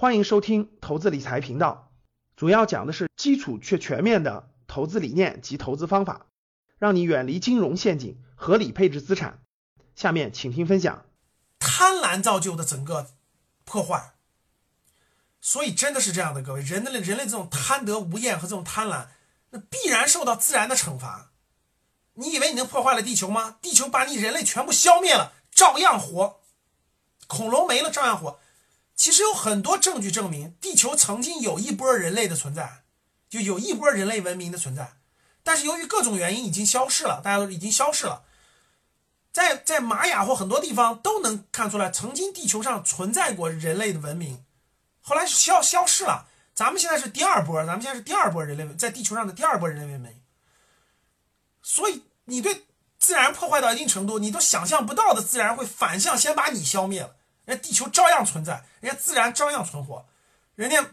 欢迎收听投资理财频道，主要讲的是基础却全面的投资理念及投资方法，让你远离金融陷阱，合理配置资产。下面请听分享。贪婪造就的整个破坏，所以真的是这样的，各位，人类人类这种贪得无厌和这种贪婪，那必然受到自然的惩罚。你以为你能破坏了地球吗？地球把你人类全部消灭了，照样活。恐龙没了，照样活。其实有很多证据证明，地球曾经有一波人类的存在，就有一波人类文明的存在，但是由于各种原因已经消失了，大家都已经消失了。在在玛雅或很多地方都能看出来，曾经地球上存在过人类的文明，后来消消失了。咱们现在是第二波，咱们现在是第二波人类在地球上的第二波人类文明。所以你对自然破坏到一定程度，你都想象不到的自然会反向先把你消灭了，人家地球照样存在，人家自然照样存活，人家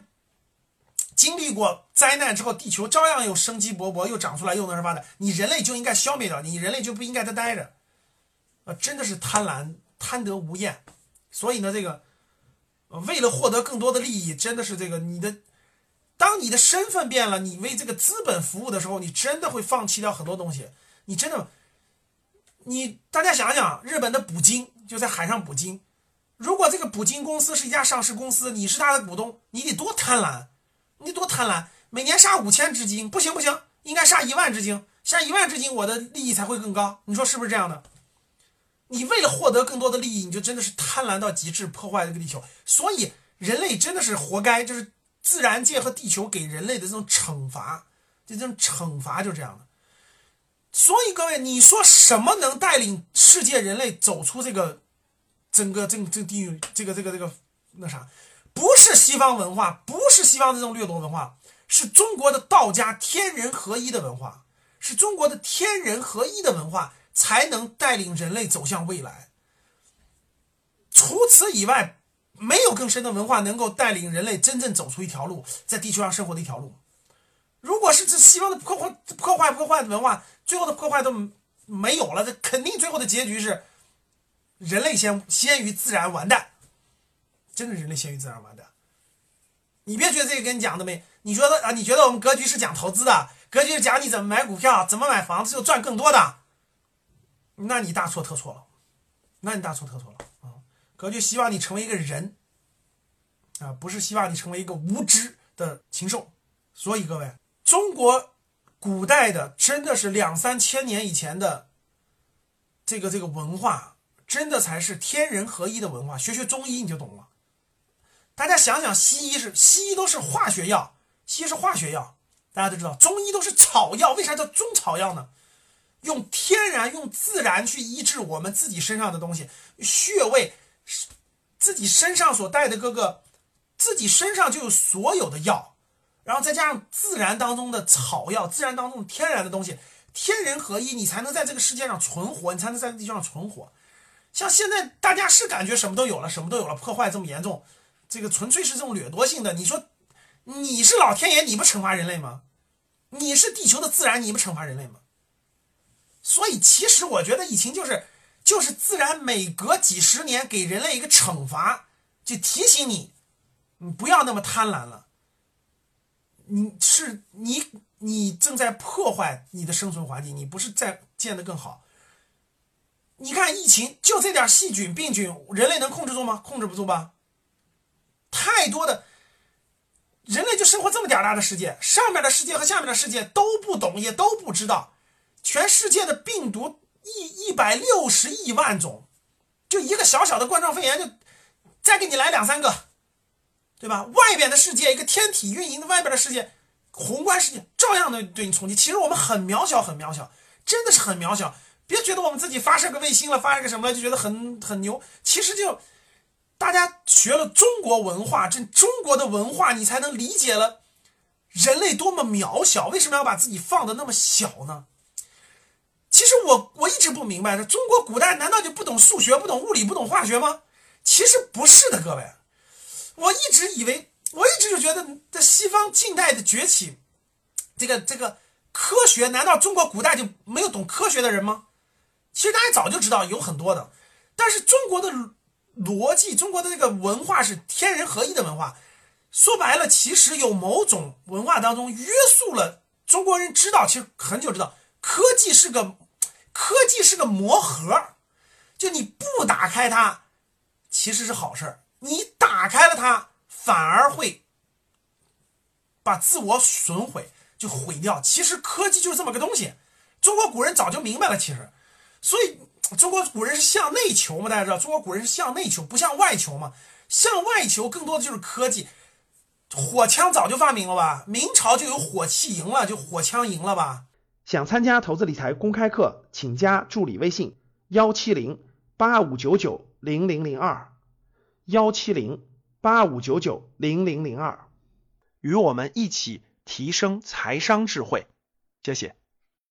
经历过灾难之后，地球照样又生机勃勃，又长出来，又能发展。你人类就应该消灭掉，你人类就不应该再待着。啊，真的是贪婪，贪得无厌。所以呢，这个为了获得更多的利益，真的是这个你的。当你的身份变了，你为这个资本服务的时候，你真的会放弃掉很多东西。你真的，你大家想想，日本的捕鲸就在海上捕鲸。如果这个捕鲸公司是一家上市公司，你是他的股东，你得多贪婪，你多贪婪，每年杀五千只鲸，不行不行，应该杀一万只鲸，杀一万只鲸，我的利益才会更高。你说是不是这样的？你为了获得更多的利益，你就真的是贪婪到极致，破坏这个地球。所以人类真的是活该，就是。自然界和地球给人类的这种惩罚，这种惩罚就这样的。所以各位，你说什么能带领世界人类走出这个整个这这地域这个这个这个那啥？不是西方文化，不是西方的这种掠夺文化，是中国的道家天人合一的文化，是中国的天人合一的文化才能带领人类走向未来。除此以外。没有更深的文化能够带领人类真正走出一条路，在地球上生活的一条路。如果是这西方的破坏、破坏、破坏的文化，最后的破坏都没有了，这肯定最后的结局是人类先先于自然完蛋。真的，人类先于自然完蛋。你别觉得这个跟你讲的没，你觉得啊？你觉得我们格局是讲投资的，格局是讲你怎么买股票、怎么买房子就赚更多的，那你大错特错了，那你大错特错了啊。格局希望你成为一个人，啊，不是希望你成为一个无知的禽兽。所以各位，中国古代的真的是两三千年以前的这个这个文化，真的才是天人合一的文化。学学中医你就懂了。大家想想，西医是西医都是化学药，西医是化学药，大家都知道，中医都是草药。为啥叫中草药呢？用天然、用自然去医治我们自己身上的东西，穴位。自己身上所带的各个，自己身上就有所有的药，然后再加上自然当中的草药，自然当中天然的东西，天人合一，你才能在这个世界上存活，你才能在地球上存活。像现在大家是感觉什么都有了，什么都有了，破坏这么严重，这个纯粹是这种掠夺性的。你说你是老天爷，你不惩罚人类吗？你是地球的自然，你不惩罚人类吗？所以其实我觉得疫情就是。就是自然每隔几十年给人类一个惩罚，就提醒你，你不要那么贪婪了。你是你你正在破坏你的生存环境，你不是在建得更好。你看疫情就这点细菌病菌，人类能控制住吗？控制不住吧。太多的，人类就生活这么点大的世界，上面的世界和下面的世界都不懂，也都不知道，全世界的病毒。一一百六十亿万种，就一个小小的冠状肺炎，就再给你来两三个，对吧？外边的世界，一个天体运营的外边的世界，宏观世界照样的对你冲击。其实我们很渺小，很渺小，真的是很渺小。别觉得我们自己发射个卫星了，发射个什么了，就觉得很很牛。其实就大家学了中国文化，这中国的文化，你才能理解了人类多么渺小。为什么要把自己放的那么小呢？其实我我一直不明白，这中国古代难道就不懂数学、不懂物理、不懂化学吗？其实不是的，各位，我一直以为，我一直就觉得，在西方近代的崛起，这个这个科学，难道中国古代就没有懂科学的人吗？其实大家早就知道有很多的，但是中国的逻辑，中国的这个文化是天人合一的文化，说白了，其实有某种文化当中约束了中国人。知道，其实很久知道，科技是个科技是个魔盒，就你不打开它，其实是好事儿；你打开了它，反而会把自我损毁，就毁掉。其实科技就是这么个东西。中国古人早就明白了，其实，所以中国古人是向内求嘛？大家知道，中国古人是向内求，不向外求嘛？向外求更多的就是科技。火枪早就发明了吧？明朝就有火器营了，就火枪营了吧？想参加投资理财公开课，请加助理微信：幺七零八五九九零零零二，幺七零八五九九零零零二，与我们一起提升财商智慧。谢谢。